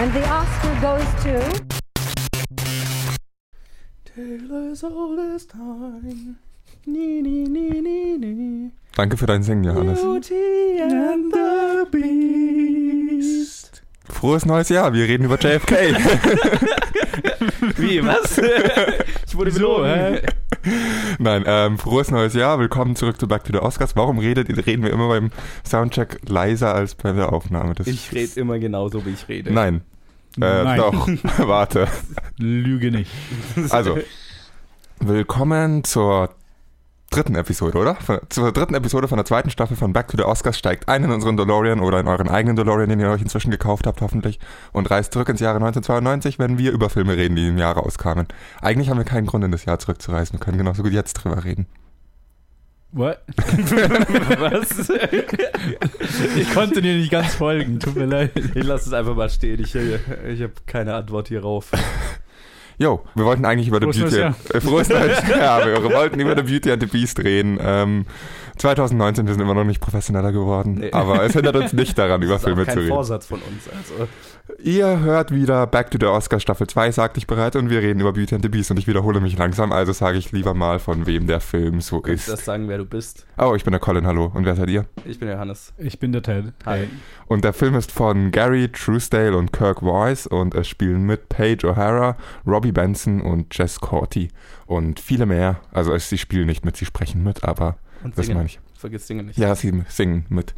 And the Oscar goes to. Taylor's oldest time. Nee, nee, nee, nee, nee. Danke für dein Singen, Johannes. Beauty and the Beast. Frohes neues Jahr, wir reden über JFK. Wie, was? ich wurde hä? Nein, ähm, frohes neues Jahr, willkommen zurück zu Back to the Oscars. Warum redet, reden wir immer beim Soundcheck leiser als bei der Aufnahme? Das Ich rede immer genauso, wie ich rede. Nein. Äh, Nein. Doch, warte. Lüge nicht. Also, willkommen zur dritten Episode, oder? Von, zur dritten Episode von der zweiten Staffel von Back to the Oscars steigt ein in unseren DeLorean oder in euren eigenen DeLorean, den ihr euch inzwischen gekauft habt, hoffentlich, und reist zurück ins Jahre 1992, wenn wir über Filme reden, die im Jahr rauskamen. Eigentlich haben wir keinen Grund, in das Jahr zurückzureisen. Wir können genauso gut jetzt drüber reden. What? was? Ich konnte dir nicht ganz folgen, tut mir leid. Ich lasse es einfach mal stehen. Ich, ich habe keine Antwort hierauf. Jo, wir wollten eigentlich über Frohes The Beauty neues and, äh, Frohes neues Jahr. Wir wollten über The Beauty and the Beast reden. Ähm, 2019, wir sind immer noch nicht professioneller geworden, Nee. aber es hindert uns nicht daran, über Das ist Filme kein zu reden. Vorsatz von uns. Also. Ihr hört wieder Back to the Oscars Staffel 2, sagte ich bereits, und wir reden über Beauty and the Beast und ich wiederhole mich langsam, also sage ich lieber mal, von wem der Film so ist. das sagen, wer du bist. Oh, ich bin der Colin, hallo. Und wer seid ihr? Ich bin der Hannes. Ich bin der Ted. Hi. Und der Film ist von Gary Truesdale und Kirk Voice und es spielen mit Paige O'Hara, Robbie Benson und Jess Corty und viele mehr. Also es- sie spielen nicht mit, sie sprechen mit, aber Und das meine ich. Vergiss Singen nicht. Ja, sie singen mit.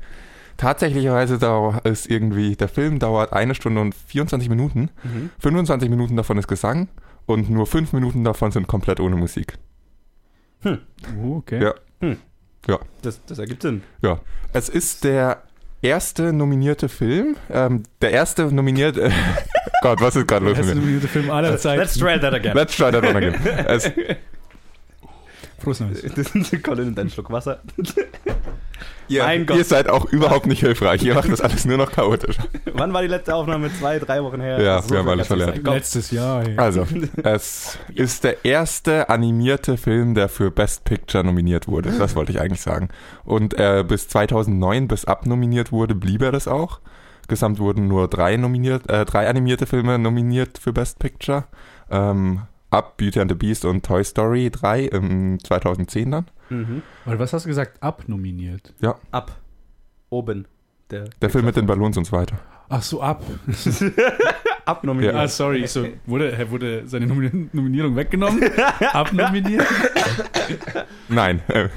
Tatsächlicherweise ist irgendwie, der Film dauert eine Stunde und 24 Minuten. Mhm. 25 Minuten davon ist Gesang und nur 5 Minuten davon sind komplett ohne Musik. Oh, okay. Ja. Das, das ergibt Sinn. Ja. Es ist der erste nominierte Film. Ähm, der erste nominierte. Gott, was ist gerade los Erste mit mir? nominierte Film aller Zeiten. Let's try that again. Let's try that one again. Es, Frohes Neues. Colin nimmt einen Schluck Wasser. Gott. ihr seid auch überhaupt nicht hilfreich. Ihr macht das alles nur noch chaotisch. Wann war die letzte Aufnahme? Zwei, drei Wochen her? Ja, So wir haben alles verlernt. Letztes Jahr. Hey. Also, es ist der erste animierte Film, der für Best Picture nominiert wurde. Das wollte ich eigentlich sagen. Und äh, bis 2009, bis abnominiert wurde, blieb er das auch. Gesamt wurden nur drei, nominiert, äh, drei animierte Filme nominiert für Best Picture. Ähm, Up, Beauty and the Beast und Toy Story 3 im 2010 dann. Mhm. Warte, was hast du gesagt? Abnominiert. Ab. Oben. Der, Der Film mit den Ballons und so weiter. Ach so, ab. Abnominiert. Ah, sorry. Ich so, wurde, hä, wurde seine Nomini- Nominierung weggenommen? Abnominiert? Nein, äh,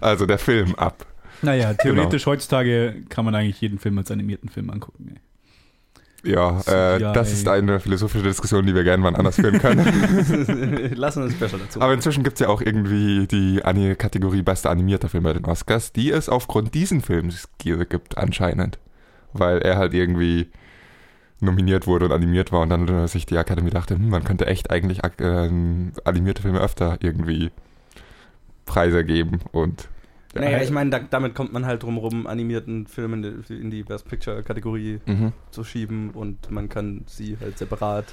also der Film Up. Naja, theoretisch heutzutage kann man eigentlich jeden Film als animierten Film angucken. Ey. Ja, äh, das ist eine philosophische Diskussion, die wir gerne mal anders führen können. Lassen wir ein Special dazu. Aber inzwischen gibt es ja auch irgendwie die Ani- Kategorie bester animierter Film bei den Oscars, die es aufgrund diesen Films gi- gibt anscheinend. Weil er halt irgendwie nominiert wurde und animiert war und dann äh, sich die Akademie dachte, hm, man könnte echt eigentlich ähm, animierte Filme öfter irgendwie Preise geben und naja, ich meine, da, damit kommt man halt drum rum, animierten Filme in die, in die Best Picture-Kategorie mhm. zu schieben und man kann sie halt separat.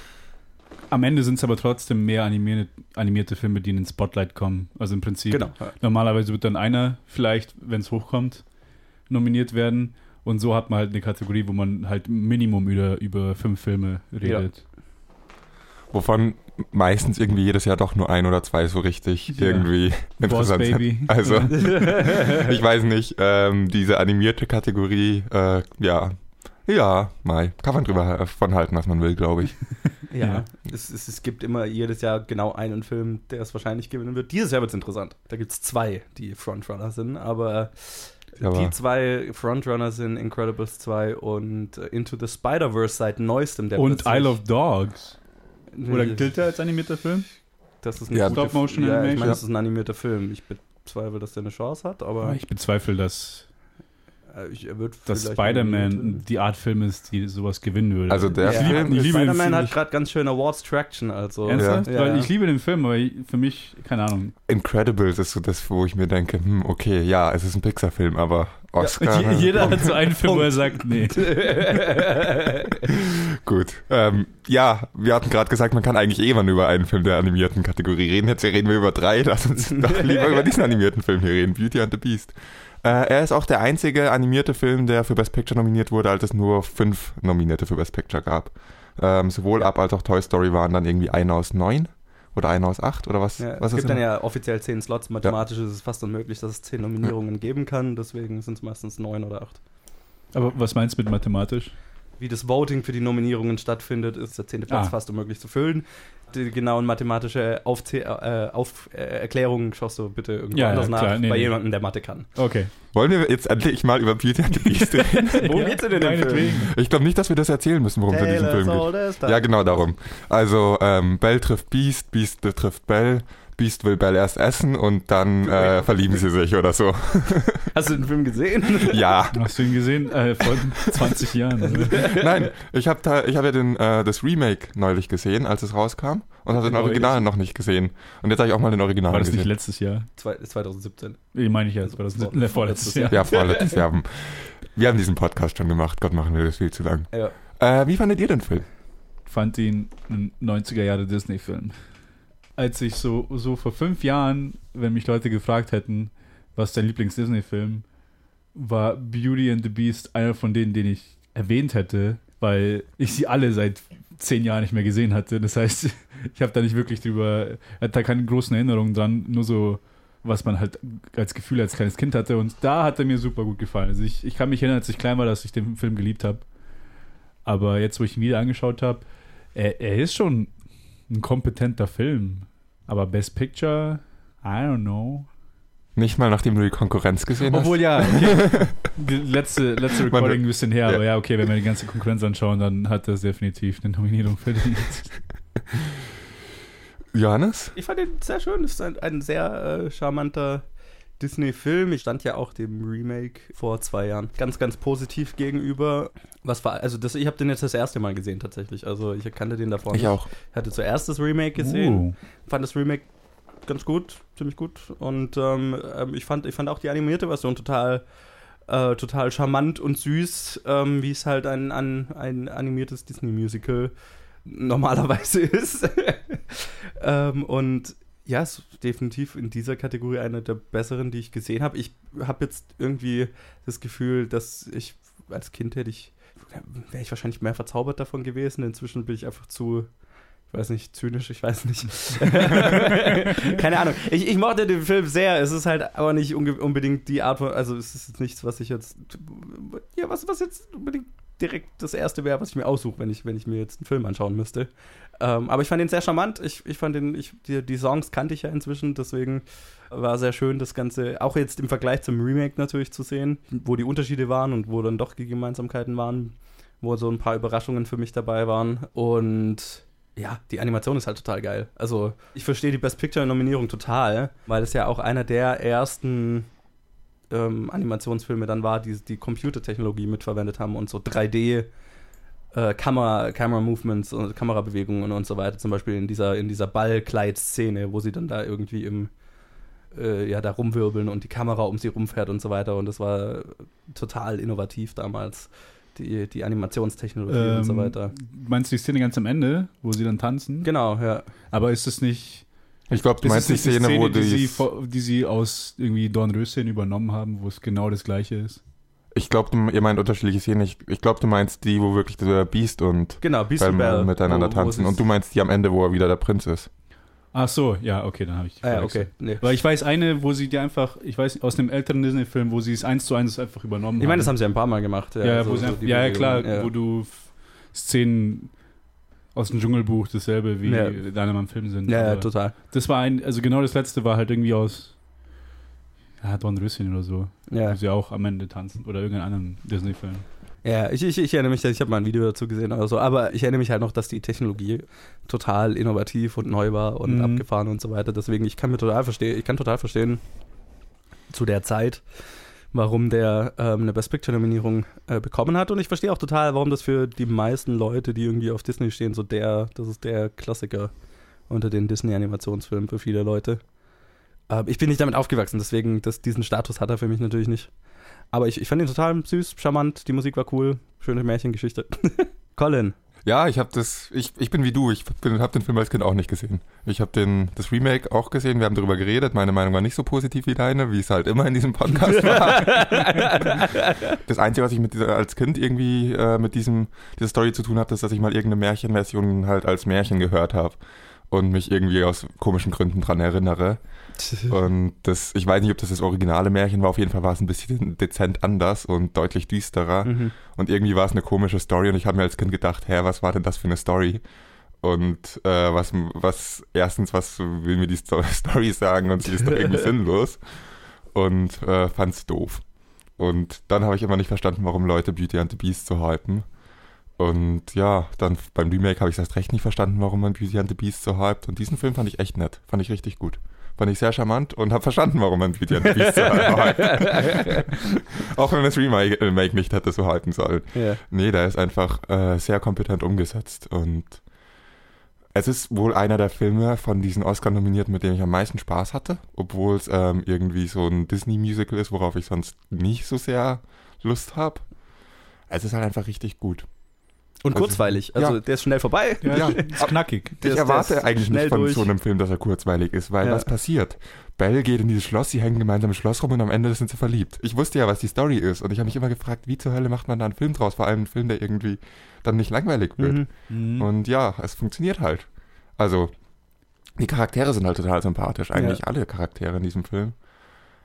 Am Ende sind es aber trotzdem mehr animierte, animierte Filme, die in den Spotlight kommen. Also im Prinzip. Genau. Normalerweise wird dann einer vielleicht, wenn es hochkommt, nominiert werden. Und so hat man halt eine Kategorie, wo man halt Minimum über, über fünf Filme redet. Wovon meistens irgendwie jedes Jahr doch nur ein oder zwei so richtig Ja. irgendwie Boss interessant sind. Also ich weiß nicht, ähm, diese animierte Kategorie, äh, ja, ja, Mai, kann man drüber von halten, was man will, glaube ich. Ja, Ja. Es, es, es gibt immer jedes Jahr genau einen Film, der es wahrscheinlich gewinnen wird. Dieses Jahr wird es interessant. Da gibt es zwei, die Frontrunner sind, aber, Aber- die zwei Frontrunner sind Incredibles 2 und äh, Into the Spider-Verse seit neuestem. Der Und Isle of Dogs. Oder gilt der als animierter Film? Das ist eine Ja, gute- Stop-Motion ja, Ich meine, das ist ein animierter Film. Ich bezweifle, dass der eine Chance hat, aber Ich bezweifle, dass, ich, er wird dass Spider-Man die Art Film ist, die sowas gewinnen würde. Also der Ja, Film ich liebe den Spider-Man hat gerade ganz schön Awards-Traction, also. Ernsthaft? Ja. Weil Ja. ich liebe den Film, aber ich- für mich, keine Ahnung. Incredibles ist so das, wo ich mir denke, hm, okay, ja, es ist ein Pixar-Film, aber Oscar. Je- Jeder hat so einen Film, wo er sagt, nee. Gut. Ähm, ja, wir hatten gerade gesagt, man kann eigentlich eh mal über einen Film der animierten Kategorie reden. Jetzt reden wir über drei. Lass uns doch lieber über diesen animierten Film hier reden. Beauty and the Beast. Äh, er ist auch der einzige animierte Film, der für Best Picture nominiert wurde, als es nur fünf Nominierte für Best Picture gab. Ähm, sowohl Up als auch Toy Story waren dann irgendwie einer aus neun oder einer aus acht oder was? Ja, was es ist gibt dann immer? ja offiziell zehn Slots. Mathematisch ist es fast unmöglich, dass es zehn Nominierungen geben kann. Deswegen sind es meistens neun oder acht. Aber was meinst du mit mathematisch? Wie das Voting für die Nominierungen stattfindet, ist der zehnte Platz Ah. fast unmöglich zu füllen. Die genauen mathematische Aufzäh äh, auf, äh, Erklärungen schaust du bitte irgendwo Ja, anders ja, nach. Nee, bei nee. jemandem, der Mathe kann. Okay. Wollen wir jetzt endlich mal über Beauty and the Beast reden? Worum geht's denn in dem Film? Ich glaube nicht, dass wir das erzählen müssen, worum es in diesem Film geht. Ja, genau darum. Also, ähm, Belle trifft Beast, Beast trifft Belle, Beast will Belle erst essen und dann äh, verlieben sie sich oder so. Hast du den Film gesehen? Ja. Hast du ihn gesehen? Äh, vor 20 Jahren. Oder? Nein, ich habe da, ich hab ja den, äh, das Remake neulich gesehen, als es rauskam und habe den? Original noch nicht gesehen. Und jetzt habe ich auch mal den Original War das nicht gesehen. letztes Jahr? Zwei- 2017. Ich meine ich war das Vor- ne, vorletztes Jahr. Ja, vorletztes Jahr. Wir haben diesen Podcast schon gemacht. Gott, machen wir das viel zu lang. Ja. Äh, wie fandet ihr den Film? fand ihn ein 90er Jahre Disney-Film. Als ich so, so vor fünf Jahren, wenn mich Leute gefragt hätten, was dein Lieblings-Disney-Film, war Beauty and the Beast einer von denen, den ich erwähnt hätte, weil ich sie alle seit zehn Jahren nicht mehr gesehen hatte. Das heißt, ich habe da nicht wirklich drüber, hatte da keine großen Erinnerungen dran, nur so, was man halt als Gefühl als kleines Kind hatte. Und da hat er mir super gut gefallen. Also ich, ich kann mich erinnern, als ich klein war, dass ich den Film geliebt habe. Aber jetzt, wo ich ihn wieder angeschaut habe, er, er ist schon ein kompetenter Film. Aber Best Picture, I don't know. Nicht mal nachdem du die Konkurrenz gesehen hast? Obwohl ja, okay. letzte, letzte Recording ein bisschen her, ja. aber ja, okay, wenn wir die ganze Konkurrenz anschauen, dann hat das definitiv eine Nominierung verdient. Johannes? Ich fand ihn sehr schön. Es ist ein, ein sehr äh, charmanter Disney-Film. Ich stand ja auch dem Remake vor zwei Jahren ganz, ganz positiv gegenüber. Was war, also das, ich habe den jetzt das erste Mal gesehen tatsächlich. Also ich kannte den davor Ich nicht. auch. Hatte zuerst das Remake gesehen. Uh. Fand das Remake ganz gut, ziemlich gut. Und ähm, ähm, ich, fand, ich fand auch die animierte Version total, äh, total charmant und süß, ähm, wie es halt ein, ein, ein animiertes Disney-Musical normalerweise ist. ähm, und ja, ist definitiv in dieser Kategorie eine der besseren, die ich gesehen habe. Ich habe jetzt irgendwie das Gefühl, dass ich als Kind hätte ich, wäre ich wahrscheinlich mehr verzaubert davon gewesen. Inzwischen bin ich einfach zu, ich weiß nicht, zynisch, ich weiß nicht. Keine Ahnung. Ich, ich mochte den Film sehr. Es ist halt aber nicht unbedingt die Art von, also es ist nichts, was ich jetzt, ja, was, was jetzt unbedingt direkt das erste wäre, was ich mir aussuche, wenn ich, wenn ich mir jetzt einen Film anschauen müsste. Ähm, aber ich fand ihn sehr charmant. Ich, ich fand den, ich, die, die Songs kannte ich ja inzwischen, deswegen war sehr schön, das Ganze auch jetzt im Vergleich zum Remake natürlich zu sehen, wo die Unterschiede waren und wo dann doch die Gemeinsamkeiten waren, wo so ein paar Überraschungen für mich dabei waren. Und ja, die Animation ist halt total geil. Also ich verstehe die Best Picture-Nominierung total, weil es ja auch einer der ersten ähm, Animationsfilme dann war, die die Computertechnologie mitverwendet haben und so 3D äh, Kamera, Camera Movements und Kamerabewegungen und so weiter, zum Beispiel in dieser, in dieser Ballkleid-Szene, wo sie dann da irgendwie im äh, ja, da rumwirbeln und die Kamera um sie rumfährt und so weiter. Und das war total innovativ damals, die, die Animationstechnologie und so Ähm, weiter. Meinst du die Szene ganz am Ende, wo sie dann tanzen? Genau, ja. Aber ist es nicht. Ich glaube, du ist meinst die Szene, wo die, sie, die. vor- die sie aus irgendwie Dornröschen übernommen haben, wo es genau das gleiche ist? Ich glaube, ihr meint unterschiedliche Szenen. Ich, ich glaube, du meinst die, wo wirklich der Beast und Genau, Beast Belle. miteinander wo- wo tanzen. sie- Und du meinst die am Ende, wo er wieder der Prinz ist. Ach so, ja, okay, dann habe ich. Ah, ja, verwechselt. okay. Nee. Weil ich weiß eine, wo sie die einfach, ich weiß, aus einem älteren Disney-Film, wo sie es eins zu eins einfach übernommen Ich meine, haben. das haben sie ein paar Mal gemacht. Ja, Ja, so- sie so einfach, die ja, ja, klar, ja. wo du Szenen aus dem Dschungelbuch dasselbe wie Ja. deine im Film sind. Ja, ja, total. Das war ein, also genau das letzte war halt irgendwie aus ja, Dornröschen oder so, Ja, wo sie auch am Ende tanzen oder irgendeinen anderen Disney-Film. Ja ich, ich, ich erinnere mich, ich habe mal ein Video dazu gesehen oder so, aber ich erinnere mich halt noch, dass die Technologie total innovativ und neu war und Mhm. abgefahren und so weiter. Deswegen, ich kann mir total verstehen, ich kann total verstehen, zu der Zeit, warum der ähm, eine Best Picture-Nominierung äh, bekommen hat. Und ich verstehe auch total, warum das für die meisten Leute, die irgendwie auf Disney stehen, so der, das ist der Klassiker unter den Disney-Animationsfilmen für viele Leute. Ähm, ich bin nicht damit aufgewachsen, deswegen, das, diesen Status hat er für mich natürlich nicht. Aber ich, ich fand ihn total süß, charmant, die Musik war cool, schöne Märchengeschichte. Colin. Ja, ich habe das, ich, ich bin wie du, ich habe den Film als Kind auch nicht gesehen. Ich habe den das Remake auch gesehen, wir haben darüber geredet, meine Meinung war nicht so positiv wie deine, wie es halt immer in diesem Podcast war. das Einzige, was ich mit dieser, als Kind irgendwie äh, mit diesem, dieser Story zu tun hatte, ist, dass ich mal irgendeine Märchenversion halt als Märchen gehört habe und mich irgendwie aus komischen Gründen dran erinnere. Und das, ich weiß nicht, ob das das originale Märchen war, auf jeden Fall war es ein bisschen dezent anders und deutlich düsterer. Mhm. Und irgendwie war es eine komische Story und ich habe mir als Kind gedacht, hä, was war denn das für eine Story? Und äh, was, was, erstens, was will mir die Sto- Story sagen und sie ist doch irgendwie sinnlos. Und äh, fand's doof. Und dann habe ich immer nicht verstanden, warum Leute Beauty and the Beast so hypen. Und ja, dann beim Remake habe ich erst recht nicht verstanden, warum man Beauty and the Beast so hypt. Und diesen Film fand ich echt nett. Fand ich richtig gut. Fand ich sehr charmant und habe verstanden, warum man Beauty and the Beast so hypt. Auch wenn das Remake Remake nicht hätte so hypen sollen. Ja. Nee, der ist einfach äh, sehr kompetent umgesetzt und es ist wohl einer der Filme von diesen Oscar-Nominierten, mit denen ich am meisten Spaß hatte, obwohl es ähm, irgendwie so ein Disney-Musical ist, worauf ich sonst nicht so sehr Lust habe. Es ist halt einfach richtig gut. Und Also, kurzweilig. Also ja. der ist schnell vorbei. Ja, Ja. ist knackig. Der ich ist- erwarte der ist eigentlich nicht von durch. so einem Film, dass er kurzweilig ist, weil Ja. was passiert? Belle geht in dieses Schloss, sie hängen gemeinsam im Schloss rum und am Ende sind sie verliebt. Ich wusste ja, was die Story ist und ich habe mich immer gefragt, wie zur Hölle macht man da einen Film draus? Vor allem einen Film, der irgendwie dann nicht langweilig wird. Mhm. Mhm. Und ja, es funktioniert halt. Also, die Charaktere sind halt total sympathisch. Eigentlich Ja. alle Charaktere in diesem Film.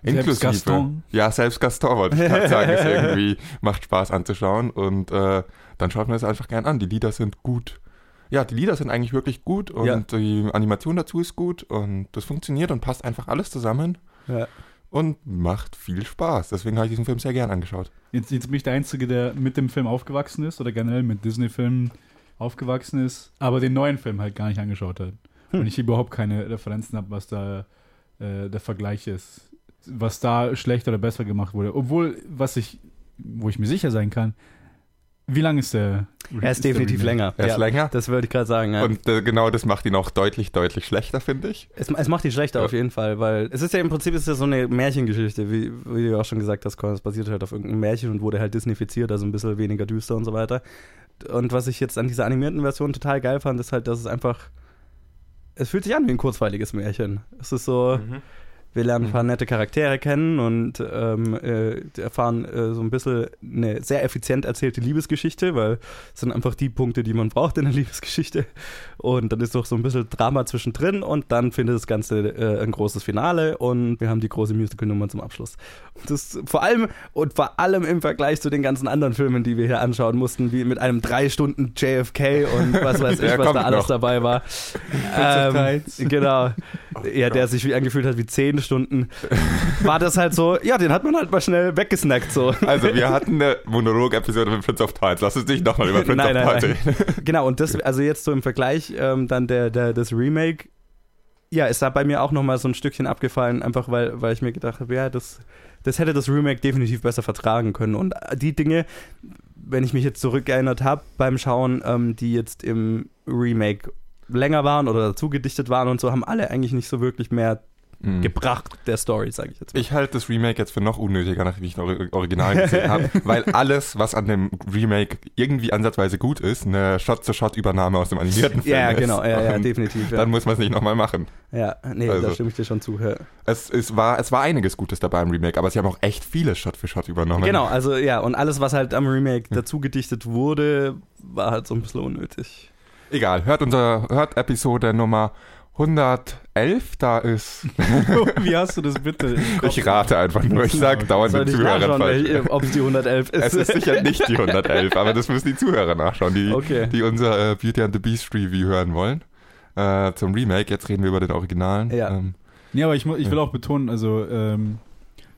Selbst Gaston. Ja, selbst Gaston wollte ich gerade sagen. Ist irgendwie, macht Spaß anzuschauen. Und äh, dann schaut man es einfach gern an. Die Lieder sind gut. Ja, die Lieder sind eigentlich wirklich gut und Ja. die Animation dazu ist gut und das funktioniert und passt einfach alles zusammen Ja. und macht viel Spaß. Deswegen habe ich diesen Film sehr gern angeschaut. Jetzt, jetzt bin ich der Einzige, der mit dem Film aufgewachsen ist oder generell mit Disney-Filmen aufgewachsen ist, aber den neuen Film halt gar nicht angeschaut hat. Hm. Und ich überhaupt keine Referenzen habe, was da äh, der Vergleich ist. Was da schlechter oder besser gemacht wurde. Obwohl, was ich, wo ich mir sicher sein kann, wie lang ist der? Er ist definitiv der Remake? länger. Er ist ja, länger. Das würde ich gerade sagen. Ja. Und äh, genau das macht ihn auch deutlich, deutlich schlechter, finde ich. Es, es macht die schlechter Ja. auf jeden Fall, weil es ist ja im Prinzip ist ja so eine Märchengeschichte, wie, wie du auch schon gesagt hast, es basiert halt auf irgendeinem Märchen und wurde halt disneyfiziert, also ein bisschen weniger düster und so weiter. Und was ich jetzt an dieser animierten Version total geil fand, ist halt, dass es einfach, es fühlt sich an wie ein kurzweiliges Märchen. Es ist so, wir lernen ein paar nette Charaktere kennen und ähm, äh, erfahren äh, so ein bisschen eine sehr effizient erzählte Liebesgeschichte, weil es sind einfach die Punkte, die man braucht in der Liebesgeschichte. Und dann ist doch so ein bisschen Drama zwischendrin und dann findet das Ganze äh, ein großes Finale und wir haben die große Musical-Nummer zum Abschluss. Und das vor allem und vor allem im Vergleich zu den ganzen anderen Filmen, die wir hier anschauen mussten, wie mit einem drei Stunden JFK und was weiß ich, was da alles noch. dabei war. Tides. Genau. ja, der sich wie angefühlt hat wie zehn Stunden. War das halt so, ja, den hat man halt mal schnell weggesnackt so. Also, wir hatten eine Monolog-Episode mit Prince of Tides. Lass uns nicht nochmal über Prince Nein, of Tides reden. Genau, und das, also jetzt so im Vergleich, ähm, dann der, der, das Remake, ja, ist da bei mir auch nochmal so ein Stückchen abgefallen, einfach weil, weil ich mir gedacht habe, ja, das, das hätte das Remake definitiv besser vertragen können. Und die Dinge, wenn ich mich jetzt zurückerinnert habe beim Schauen, ähm, die jetzt im Remake länger waren oder dazu gedichtet waren und so, haben alle eigentlich nicht so wirklich mehr Mhm. gebracht der Story, sage ich jetzt mal. Ich halte das Remake jetzt für noch unnötiger, nachdem ich ein Ori- Original gesehen habe, weil alles, was an dem Remake irgendwie ansatzweise gut ist, eine Shot-zu-Shot-Übernahme aus dem animierten Film ja, ist. genau, ja, ja, Und definitiv. Ja, Dann muss man es nicht nochmal machen. ja nee, Also. da stimme ich dir schon zu. Ja. Es, es, war, es war einiges Gutes dabei im Remake, aber sie haben auch echt viele Shot-für-Shot übernommen. Genau, also ja, und alles, was halt am Remake dazu gedichtet wurde, war halt so ein bisschen unnötig. Egal, hört unser, hört Episode Nummer 111, da ist, Wie hast du das bitte? ich rate einfach nur, ich sag dauernd den ich Zuhörern nachschauen, falsch. ob es die 111 ist? Es ist sicher nicht die 111, aber das müssen die Zuhörer nachschauen, die, Okay. die unser äh, Beauty and the Beast Review hören wollen. Äh, zum Remake, jetzt reden wir über den Originalen. Ja. Ähm, Nee, aber ich, ich will auch betonen, also ähm,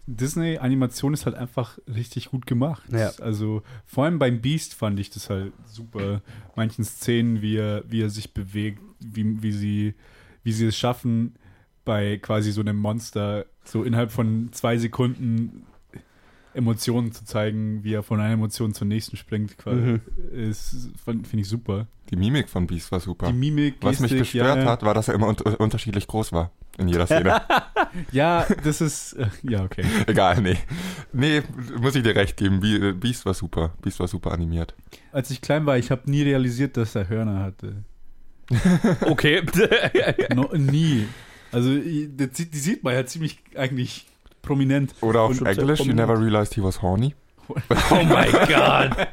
Disney-Animation ist halt einfach richtig gut gemacht. Ja. Also vor allem beim Beast fand ich das halt super. Manchen Szenen, wie er, wie er sich bewegt, wie, wie, sie, wie sie es schaffen, bei quasi so einem Monster so innerhalb von zwei Sekunden Emotionen zu zeigen, wie er von einer Emotion zur nächsten springt, quasi, Mhm. finde ich super. die Mimik von Beast war super. Die Mimik, Was mich Gestik, gestört ja, hat, war, dass er immer un unterschiedlich groß war in jeder Szene. Ja, das ist, äh, ja, okay. Egal, nee. Nee, muss ich dir recht geben. Be- Beast war super. Beast war super animiert. Als ich klein war, ich habe nie realisiert, dass er Hörner hatte. Okay. No, nie. Also sieht- die sieht man ja ziemlich eigentlich prominent. Oder auf Englisch, you never realized he was horny. oh mein Gott.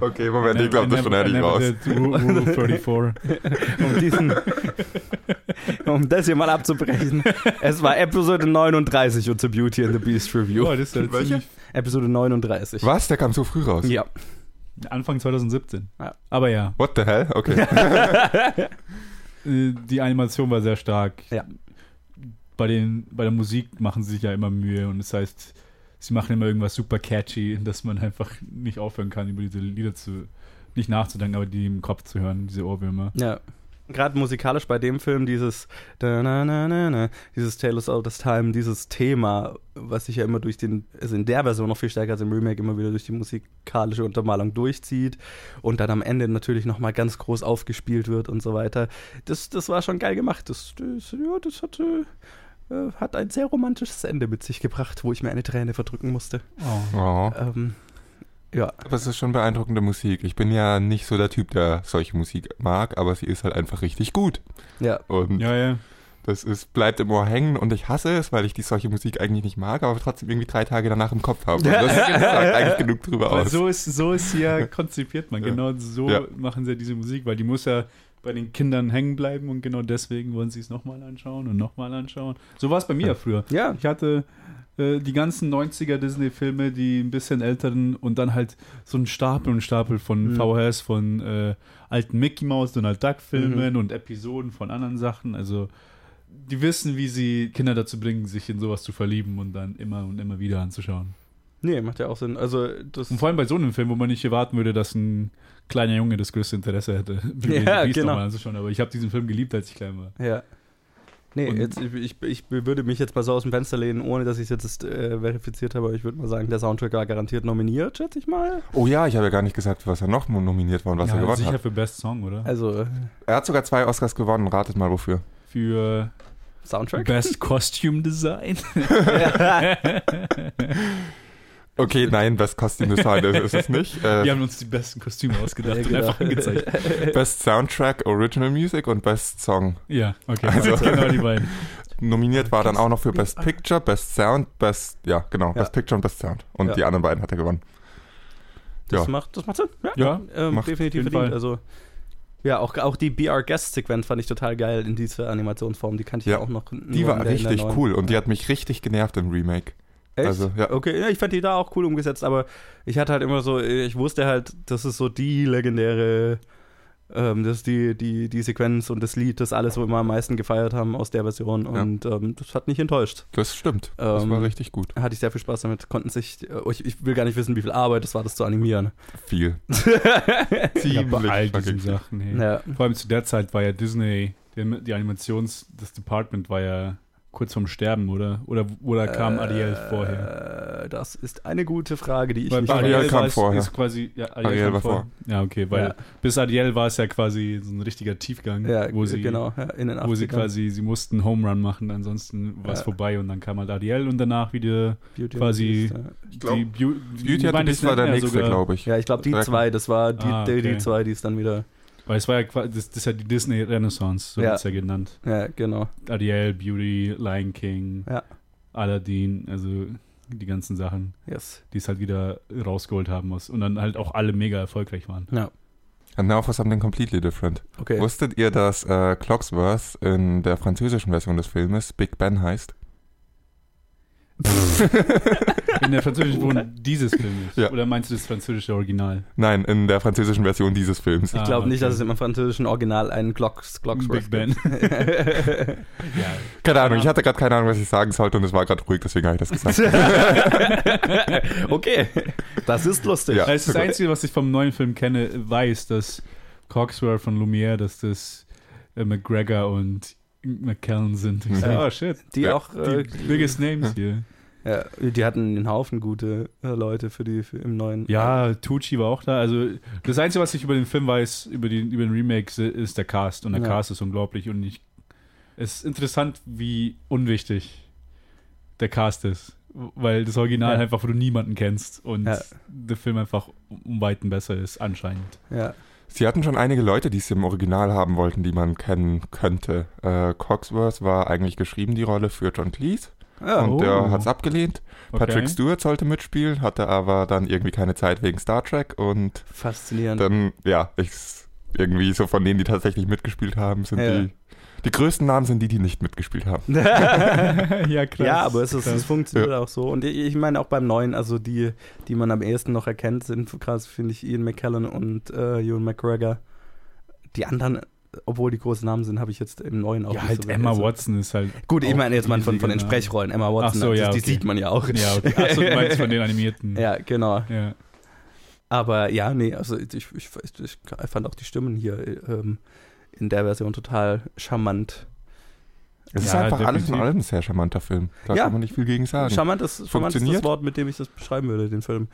Okay, Moment, ich glaube, das schon hätte ich Never raus. did Rule, Rule 34. Um diesen, um das hier mal abzubrechen. Es war Episode 39 unser Beauty and the Beast Review. Oh, das ist ziemlich Episode 39. Was? Der kam so früh raus? Ja. Anfang 2017. Ja. Aber ja, What the hell? Okay. äh, die Animation war sehr stark. Ja. Bei, den, bei der Musik machen sie sich ja immer Mühe und das heißt, sie machen immer irgendwas super catchy, dass man einfach nicht aufhören kann, über diese Lieder zu, nicht nachzudenken, aber die im Kopf zu hören, diese Ohrwürmer. Ja. Gerade musikalisch bei dem Film dieses dieses Tales of the Time, dieses Thema, was sich ja immer durch den, also in der Version noch viel stärker als im Remake immer wieder durch die musikalische Untermalung durchzieht und dann am Ende natürlich nochmal ganz groß aufgespielt wird und so weiter. Das, das war schon geil gemacht. Das, das, ja, das hatte, äh, hat ein sehr romantisches Ende mit sich gebracht, wo ich mir eine Träne verdrücken musste. Oh. Oh. Ähm, ja, Aber es ist schon beeindruckende Musik. Ich bin ja nicht so der Typ, der solche Musik mag, aber sie ist halt einfach richtig gut. ja. Und Ja, ja. das ist, bleibt im Ohr hängen und ich hasse es, weil ich die solche Musik eigentlich nicht mag, aber trotzdem irgendwie drei Tage danach im Kopf habe. Und das sagt eigentlich genug drüber Weil aus. so ist, so ist sie ja konzipiert man. Ja. Genau so Ja. machen sie ja diese Musik, weil die muss ja bei den Kindern hängen bleiben und genau deswegen wollen sie es nochmal anschauen und nochmal anschauen. So war es bei mir ja früher. Ja, Ich hatte äh, die ganzen 90er Disney-Filme, die ein bisschen älteren und dann halt so ein Stapel und Stapel von Mhm. VHS, von äh, alten Mickey Mouse, Donald Duck-Filmen und Episoden von anderen Sachen. Also die wissen, wie sie Kinder dazu bringen, sich in sowas zu verlieben und dann immer und immer wieder anzuschauen. nee, macht ja auch Sinn. Also, das. Und vor allem bei so einem Film, wo man nicht erwarten würde, dass ein kleiner Junge das größte Interesse hätte, Ja, genau. nochmal anzuschauen. Aber ich habe diesen Film geliebt, als ich klein war. Ja. Nee, Und- jetzt, ich, ich, ich würde mich jetzt mal so aus dem Fenster lehnen, ohne dass ich es jetzt äh, verifiziert habe. Ich würde mal sagen, der Soundtrack war garantiert nominiert, schätze ich mal. Oh ja, ich habe ja gar nicht gesagt, was er noch nominiert war und was ja, er gewonnen sicher hat. für Best Song, oder? Also, äh, Er hat sogar zwei Oscars gewonnen. Ratet mal wofür. Für Soundtrack? Best Costume Design. Okay, nein, Best Costume Design ist, ist es nicht. Äh, Wir haben uns die besten Kostüme ausgedacht Ja, und genau. einfach angezeigt. Best Soundtrack, Original Music und Best Song. Ja, okay. Also- Also, genau die beiden. Nominiert war dann auch noch für Best Picture, Best Sound, Best, ja, genau, Ja. Best Picture und Best Sound. Und Ja. die anderen beiden hat er gewonnen. Das, macht, das macht Sinn. Ja, Ja, ähm, macht definitiv verdient. Fall. Also, ja, auch, auch die BR-Guest-Sequenz fand ich total geil in dieser Animationsform. Die kannte ich Ja, auch noch. Die war richtig cool und die hat mich richtig genervt im Remake. Echt? Also, ja. Okay, ja, ich fand die da auch cool umgesetzt, aber ich hatte halt immer so, ich wusste halt, das ist so die legendäre, ähm, das ist die, die, die Sequenz und das Lied, das alles so immer am meisten gefeiert haben aus der Version und ähm, das hat mich enttäuscht. Das stimmt. Das Ähm, war richtig gut. Hatte ich sehr viel Spaß damit, konnten sich, äh, ich, ich will gar nicht wissen, wie viel Arbeit es war, das zu animieren. Viel. Ja, Ziemlich. bei all diesen Sachen. Hey. Ja, Vor allem zu der Zeit war ja Disney, die, die Animations, das Department war ja kurz vorm Sterben, oder? Oder, oder kam Ariel vorher? Äh, Das ist eine gute Frage, die ich Weil nicht Ariel Ariel kam vorher. Ist quasi, ja, Ariel, Ariel kam war vor. Ja, okay, weil Ja. bis Ariel war es ja quasi so ein richtiger Tiefgang, Ja, wo sie, genau, ja, in den 80ern. wo sie quasi, sie mussten Home Run machen, ansonsten war es Ja. vorbei und dann kam halt Ariel und danach wieder Beauty quasi- glaub, die Beau- Beauty Beast das war der nächste, glaube ich. ja. ich glaube, die zwei, das war die, Ah, die, die okay. zwei, die es dann wieder, Weil es war ja quasi, das, das ist ja die Disney Renaissance, so Ja. wird es ja genannt. ja, genau. Ariel, Beauty, Lion King, Ja. Aladdin, also die ganzen Sachen, Yes. die es halt wieder rausgeholt haben muss und dann halt auch alle mega erfolgreich waren. Ja, And now for something completely different. okay. Wusstet ihr, dass äh, Clocksworth in der französischen Version des Filmes Big Ben heißt? In der französischen Version dieses Films. Ja. Oder meinst du das französische Original? Nein, in der französischen Version dieses Films. Ah, Ich glaube nicht, okay. dass es im französischen Original einen Glocks, Glocksworth Big Ben. gibt. ja. Keine Ahnung, ich hatte gerade keine Ahnung, was ich sagen sollte und es war gerade ruhig, deswegen habe ich das gesagt. okay, das ist lustig. Ja. Das ist das Einzige, was ich vom neuen Film kenne, weiß, dass Coxsworth von Lumière, dass das äh, McGregor und McKellen sind. Ich oh shit. Die Ja. auch, Die äh, biggest names hier. ja, die hatten einen Haufen gute äh, Leute für die für im neuen. Ja, Tucci war auch da. Also das Einzige, was ich über den Film weiß, über, die, über den Remake, ist der Cast. Und der Ja. Cast ist unglaublich. Und ich, es ist interessant, wie unwichtig der Cast ist. weil das Original Ja. einfach, wo du niemanden kennst und Ja. der Film einfach um Weiten besser ist, anscheinend. Ja. Sie hatten schon einige Leute, die es im Original haben wollten, die man kennen könnte. Äh, Cogsworth war eigentlich geschrieben, die Rolle für John Cleese. Ja, und oh. der hat es abgelehnt. Okay. Patrick Stewart sollte mitspielen, hatte aber dann irgendwie keine Zeit wegen Star Trek. Und faszinierend. dann, ja, ich, irgendwie so von denen, die tatsächlich mitgespielt haben, sind Ja. die. Die größten Namen sind die, die nicht mitgespielt haben. ja, krass. Ja, aber es, ist, es funktioniert auch so. Und ich, meine auch beim Neuen, also die, die man am ehesten noch erkennt, sind krass, finde ich, Ian McKellen und äh, Ewan McGregor. Die anderen, obwohl die große Namen sind, habe ich jetzt im Neuen auch Ja, nicht halt so Emma also, Watson ist halt. Gut, ich meine jetzt mal von, von den Sprechrollen. Emma Watson, Ach so, ja, die, okay. sieht man ja auch. Ja, okay. Achso, du meinst von den animierten. Ja, genau. Ja. Aber ja, nee, also ich, ich, ich, ich fand auch die Stimmen hier ähm, in der Version total charmant. Es ist Ja, einfach alles in allem ein sehr charmanter Film. Da Ja. kann man nicht viel gegen sagen. Charmant ist, charmant ist das Funktioniert? Wort, mit dem ich das beschreiben würde, den Film.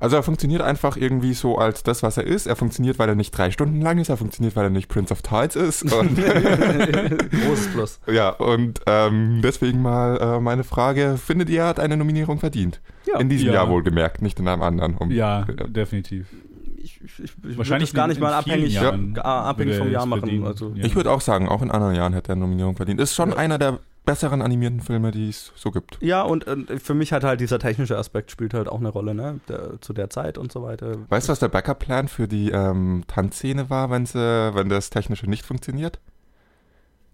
Also er funktioniert einfach irgendwie so als das, was er ist. Er funktioniert, weil er nicht drei Stunden lang ist. Er funktioniert, weil er nicht Prince of Tides ist. Und Großes Plus. ja, und ähm, deswegen mal äh, meine Frage: Findet ihr, er hat eine Nominierung verdient? Ja. In diesem Ja. Jahr wohlgemerkt, nicht in einem anderen. Um, ja, definitiv. Ich, ich, ich würde Wahrscheinlich gar nicht mal abhängig, Jahren ja, abhängig vom Jahr machen. Also, Ja. Ich würde auch sagen, auch in anderen Jahren hätte er eine Nominierung verdient. Ist schon Ja. einer der besseren animierten Filme, die es so gibt. Ja, und, und für mich hat halt dieser technische Aspekt spielt halt auch eine Rolle, ne? Der, zu der Zeit und so weiter. Weißt du, was der Backup-Plan für die ähm, Tanzszene war, wenn, sie, wenn das Technische nicht funktioniert?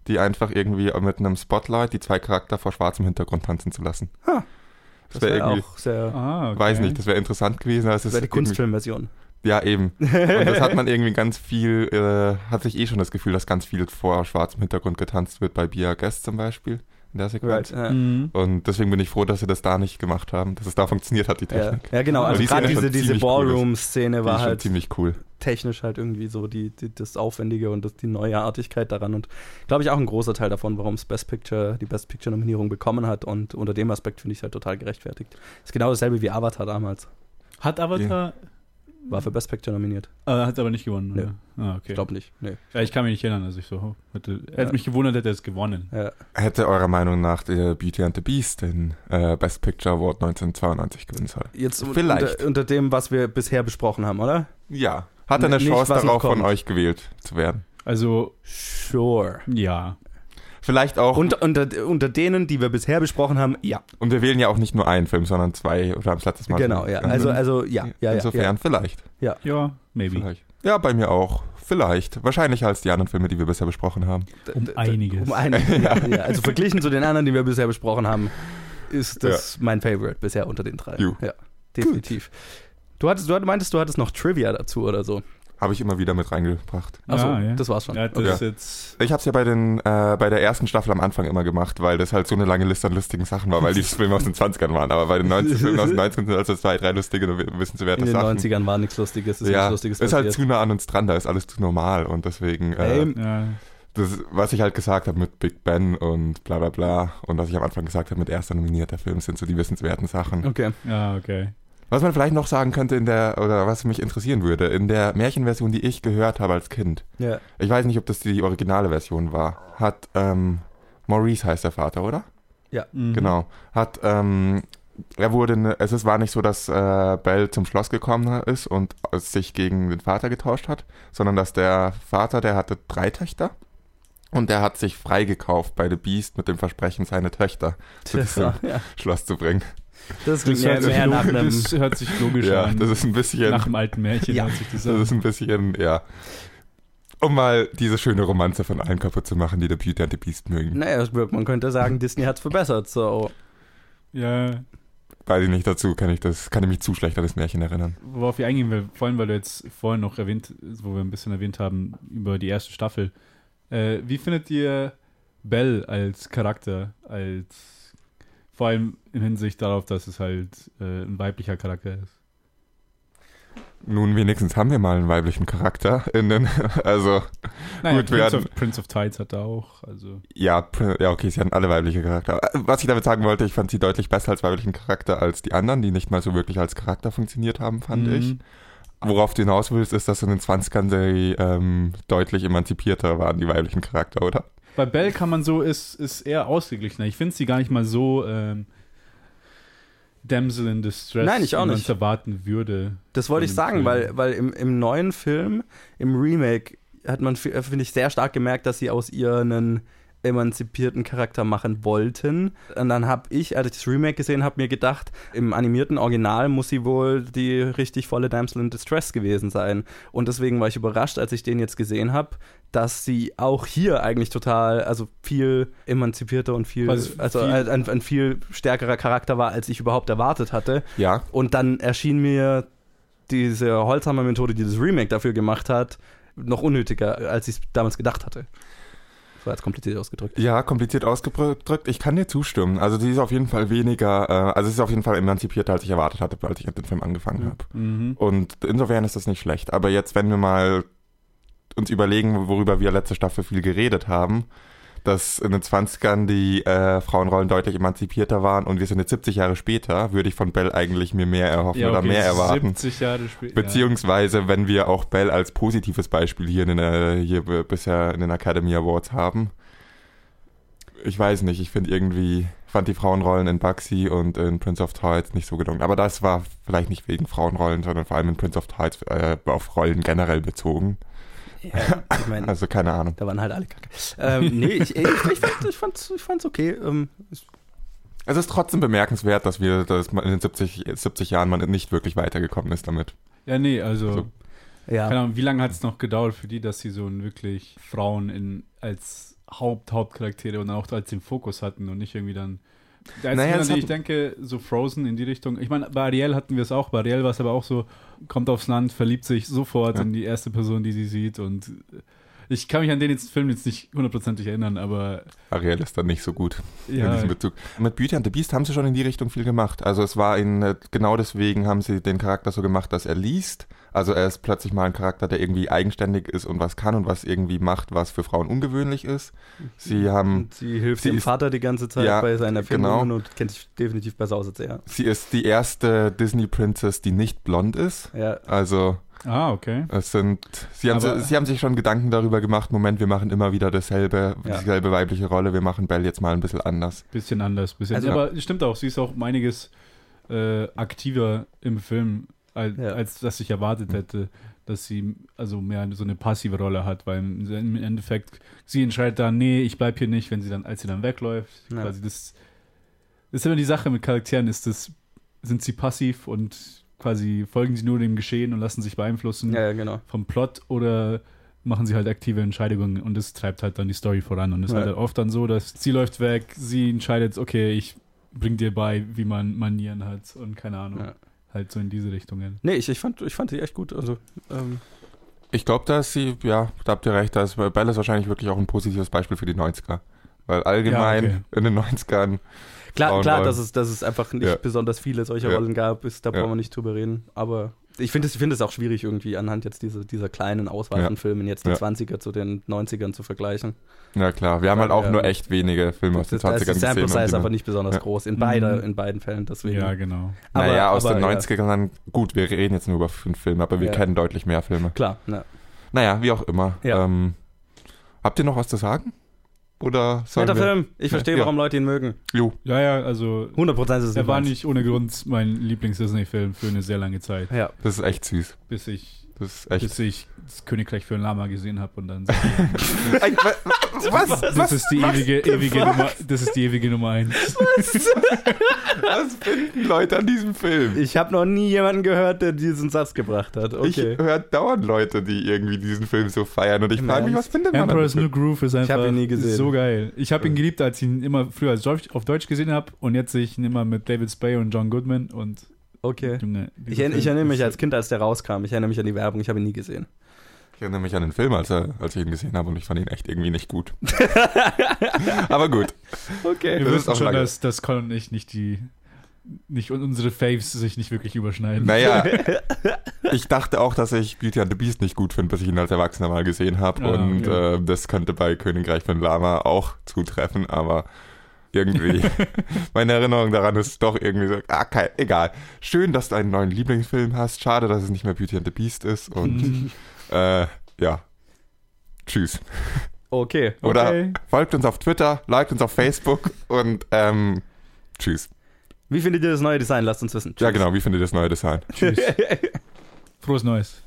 Die einfach irgendwie mit einem Spotlight die zwei Charakter vor schwarzem Hintergrund tanzen zu lassen. Ha. Das Das wäre irgendwie, auch sehr. Ah, okay. weiß nicht, das wäre interessant gewesen. aber Das wäre die Kunstfilmversion. Ja, eben. Und das hat man irgendwie ganz viel, äh, hat sich eh schon das Gefühl, dass ganz viel vor schwarzem Hintergrund getanzt wird, bei Bia Guest zum Beispiel, in der Sequenz. Right. Ja. Mhm. Und deswegen bin ich froh, dass sie das da nicht gemacht haben, dass es da funktioniert hat, die Ja. Technik. ja, genau. Weil Also die gerade diese, diese cool. Ballroom-Szene war halt ziemlich cool. technisch halt irgendwie so die, die, das Aufwendige und das, die Neuartigkeit daran. Und glaube ich auch ein großer Teil davon, warum es Best Picture, die Best Picture-Nominierung bekommen hat. Und unter dem Aspekt finde ich es halt total gerechtfertigt. Ist genau dasselbe wie Avatar damals. Hat Avatar. War für Best Picture nominiert. Äh, hat aber nicht gewonnen. Oder? Ah, okay. Ich glaube nicht. Nee. Ja, ich kann mich nicht erinnern. Also ich so, hätte, Ja. hätte mich gewundert, hätte er es gewonnen. Ja. Hätte eurer Meinung nach der Beauty and the Beast den äh, Best Picture Award 1992 gewinnen sollen? Jetzt Vielleicht. Unter, unter dem, was wir bisher besprochen haben, oder? Ja. Hat er N- eine nicht, Chance noch darauf, von euch gewählt zu werden? Also, Sure. ja. Vielleicht auch. Und, Unter, unter, unter denen, die wir bisher besprochen haben, ja. wir wählen ja auch nicht nur einen Film, sondern zwei oder haben es letztes Mal Genau, ja. Also, also ja, ja, ja. Insofern ja. vielleicht. Ja, maybe. vielleicht. Ja, bei mir auch. Vielleicht. Wahrscheinlicher als die anderen Filme, die wir bisher besprochen haben. Um einiges. Um einiges, ja, ja. Also verglichen zu den anderen, die wir bisher besprochen haben, ist das mein Favorite bisher unter den drei. You. Ja, definitiv. Du, hattest, du meintest, du hattest noch Trivia dazu oder so. Habe ich immer wieder mit reingebracht. Achso, Ah, ja. das war's schon. Ja, das Okay. Ich habe es ja bei, den, äh, bei der ersten Staffel am Anfang immer gemacht, weil das halt so eine lange Liste an lustigen Sachen war, weil die Filme aus den 20ern waren. Aber bei den 90 Filmen aus den 90ern sind also zwei, drei lustige, wissenswerte In den Sachen. 90ern war nichts Lustiges, ist ja, nichts Lustiges ist halt passiert. zu nah an uns dran, da ist alles zu normal und deswegen, äh, Ja. das, was ich halt gesagt habe mit Big Ben und bla bla bla und was ich am Anfang gesagt habe mit erster nominierter Film sind so die wissenswerten Sachen. Okay. ja, okay. Was man vielleicht noch sagen könnte in der, oder was mich interessieren würde, in der Märchenversion, die ich gehört habe als Kind, Ja. ich weiß nicht, ob das die originale Version war, hat, ähm, Maurice heißt der Vater, oder? Mhm. Genau. Hat, ähm, er wurde, ne, es ist, war nicht so, dass äh, Bell zum Schloss gekommen ist und sich gegen den Vater getauscht hat, sondern dass der Vater, der hatte drei Töchter und der hat sich freigekauft bei The Beast mit dem Versprechen, seine Töchter zu diesem ja. Schloss zu bringen. Das klingt Das mehr, hört, sich mehr nach einem. das hört sich logisch Ja, an. das ist ein bisschen, Nach dem alten Märchen Ja. hört sich das das an. ist ein bisschen, ja, um mal diese schöne Romanze von allen kaputt zu machen, die der Beauty and the Beast mögen. Naja, man könnte sagen, Disney hat's verbessert. So. Ja, Weiß ich nicht dazu, kann ich das, kann ich mich zu schlecht an das Märchen erinnern. worauf ich eingehen will, vor allem, weil du jetzt vorhin noch erwähnt, wo wir ein bisschen erwähnt haben über die erste Staffel. Äh, wie findet ihr Belle als Charakter, als vor allem in Hinsicht darauf, dass es halt äh, ein weiblicher Charakter ist? Nun, wenigstens haben wir mal einen weiblichen Charakter in den, also, Naja, Gut, Prince, hatten- of, Prince of Tides hat er auch, also Ja, ja, okay, sie hatten alle weibliche Charakter. Äh, Was ich damit sagen wollte, ich fand sie deutlich besser als weiblichen Charakter als die anderen, die nicht mal so wirklich als Charakter funktioniert haben, fand Mhm. ich. Worauf du hinaus willst, ist, dass in den 20ern sie ähm, deutlich emanzipierter waren, die weiblichen Charakter, oder? Bei Belle kann man so, ist, ist eher ausgeglichener. Ich finde sie gar nicht mal so, ähm, Damsel in Distress, Nein, ich auch wie man es erwarten würde. Das wollte ich sagen, Film. weil, weil im, im neuen Film, im Remake, hat man, fi- finde ich, sehr stark gemerkt, dass sie aus ihr einen emanzipierten Charakter machen wollten. Und dann habe ich, als ich das Remake gesehen habe, mir gedacht, im animierten Original muss sie wohl die richtig volle Damsel in Distress gewesen sein. Und deswegen war ich überrascht, als ich den jetzt gesehen habe, dass sie auch hier eigentlich total, also viel emanzipierter und viel, Also also viel- ein, ein viel stärkerer Charakter war, als ich überhaupt erwartet hatte. Ja, Und dann erschien mir diese Holzhammer-Methode, die das Remake dafür gemacht hat, noch unnötiger, als ich es damals gedacht hatte. War jetzt kompliziert ausgedrückt. Ja, kompliziert ausgedrückt. Ich kann dir zustimmen. Also die ist auf jeden Fall weniger, äh, also es ist auf jeden Fall emanzipierter, als ich erwartet hatte, als ich den Film angefangen Mhm. habe. Mhm. Und insofern ist das nicht schlecht. Aber jetzt, wenn wir mal uns überlegen, worüber wir letzte Staffel viel geredet haben, dass in den 20ern die äh, Frauenrollen deutlich emanzipierter waren und wir sind jetzt 70 Jahre später, würde ich von Bell eigentlich mir mehr erhoffen Ja, oder okay, mehr erwarten. 70 Jahre später. Beziehungsweise, wenn wir auch Bell als positives Beispiel hier, in den, hier b- bisher in den Academy Awards haben. Ich weiß nicht, ich finde irgendwie, fand die Frauenrollen in Bugsy und in Prince of Tides nicht so gelungen. Aber das war vielleicht nicht wegen Frauenrollen, sondern vor allem in Prince of Tides äh, auf Rollen generell bezogen. Ja, ich meine, Also keine Ahnung. da waren halt alle kacke. Ähm, nee, ich, ich, ich, fand, ich, fand's, ich fand's okay. Ähm, es- ist trotzdem bemerkenswert, dass wir, dass man in den 70, 70 Jahren man nicht wirklich weitergekommen ist damit. Ja, nee, also, So. ja. keine Ahnung, wie lange hat es noch gedauert für die, dass sie so ein wirklich Frauen in, als Haupt, Hauptcharaktere und auch als den Fokus hatten und nicht irgendwie dann. Der einzige, Naja, hat- ich denke, so Frozen in die Richtung. Ich meine, bei Ariel hatten wir es auch. Bei Ariel war es aber auch so, kommt aufs Land, verliebt sich sofort Ja. in die erste Person, die sie sieht. Und ich kann mich an den jetzt, Film jetzt nicht hundertprozentig erinnern, aber Ariel ist dann nicht so gut. in ja, diesem Bezug. Mit Beauty and the Beast haben sie schon in die Richtung viel gemacht. Also es war in, äh, genau deswegen haben sie den Charakter so gemacht, dass er liest. Also er ist plötzlich mal ein Charakter, der irgendwie eigenständig ist und was kann und was irgendwie macht, was für Frauen ungewöhnlich ist. Sie haben, Und sie hilft sie ihrem ist- Vater die ganze Zeit Ja, bei seinen Erfindungen genau. und kennt sich definitiv besser aus als er. sie ist die erste Disney Princess, die nicht blond ist. Ja, Also Ah, okay. es sind, sie haben, Aber- sie haben sich schon Gedanken darüber gemacht, Moment, wir machen immer wieder dasselbe, Ja. dieselbe weibliche Rolle, wir machen Belle jetzt mal ein bisschen anders. Bisschen anders. Bisschen. Also- aber stimmt auch, sie ist auch um einiges äh, aktiver im Film, als, Ja. als das ich erwartet hätte, dass sie also mehr so eine passive Rolle hat, weil im im Endeffekt sie entscheidet dann, nee, ich bleib hier nicht, wenn sie dann, als sie dann wegläuft. Ja. Quasi das, das ist immer die Sache mit Charakteren, ist das, sind sie passiv und quasi folgen sie nur dem Geschehen und lassen sich beeinflussen ja, ja, genau. vom Plot oder machen sie halt aktive Entscheidungen und das treibt halt dann die Story voran. Und es ist Ja. halt oft dann so, dass sie läuft weg, sie entscheidet, okay, ich bring dir bei, wie man Manieren hat und keine Ahnung. Ja. Halt so in diese Richtungen. Nee, ich, ich, fand, ich fand sie echt gut. Also, ähm, Ich glaube, dass sie, ja, da habt ihr recht, dass Belle ist wahrscheinlich wirklich auch ein positives Beispiel für die 90er. Weil allgemein Ja, okay. in den 90ern, Klar, klar dass, es, dass es einfach nicht Ja. besonders viele solcher Ja. Rollen gab, ist, da Ja. brauchen wir nicht drüber reden. Aber ich finde es, ich es auch schwierig, irgendwie anhand jetzt dieser, dieser kleinen Auswahl Ja. von Filmen jetzt die Ja. 20er zu den 90ern zu vergleichen. na klar, wir haben halt auch Ja. nur echt wenige Filme aus den Das, da ist 20ern die Sample gesehen. Size die aber nicht besonders Ja. groß. In, Mhm. beider, in beiden Fällen, deswegen. Ja, genau. Aber- naja, aus aber, den ja. 90ern dann, gut, wir reden jetzt nur über fünf Filme, aber wir Ja. kennen deutlich mehr Filme. Klar, ne. Naja, wie auch immer. Ja. Ähm, habt ihr noch was zu sagen? Oder Netter wir? Film. Ich verstehe, Ja. warum Leute ihn mögen. Jo, Ja, ja, also 100% ist es er war nicht ohne Grund mein Lieblings-Disney-Film für eine sehr lange Zeit, Ja. das ist echt süß. bis ich, Das ist echt. bis ich das Königreich für ein Lama gesehen habe und dann Ey, wa- was? das ist die ewige, ewige Nummer, das ist die ewige Nummer eins. Was finden Leute an diesem Film? Ich habe noch nie jemanden gehört, der diesen Satz gebracht hat. Ich Okay. höre dauernd Leute, die irgendwie diesen Film so feiern und ich frage mich, was findet man an Emperor's New? Groove ist einfach hab ihn nie gesehen. so geil. Ich habe ihn geliebt, als ich ihn immer früher als Deutsch, auf Deutsch gesehen habe und jetzt sehe ich ihn immer mit David Spade und John Goodman und okay. Junge, Ich, ich erinnere mich als Kind, als der rauskam. Ich erinnere mich an die Werbung. Ich habe ihn nie gesehen. Ich erinnere mich an den Film, als, er, als ich ihn gesehen habe und ich fand ihn echt irgendwie nicht gut. Aber gut. Okay. Wir wissen auch schon, lange. dass, dass Colin und ich nicht die nicht und unsere Faves sich nicht wirklich überschneiden. Naja, ich dachte auch, dass ich Beauty and the Beast nicht gut finde, bis ich ihn als Erwachsener mal gesehen habe. Ah, und okay. äh, das könnte bei Königreich von Lama auch zutreffen, aber irgendwie, meine Erinnerung daran ist doch irgendwie so, ah, kein, egal. Schön, dass du einen neuen Lieblingsfilm hast. Schade, dass es nicht mehr Beauty and the Beast ist. Und. Äh, ja, tschüss. Okay. Oder Okay. folgt uns auf Twitter, liked uns auf Facebook und ähm, tschüss. Wie findet ihr das neue Design? Lasst uns wissen. Ja, genau. Wie findet ihr das neue Design? Tschüss. Frohes Neues.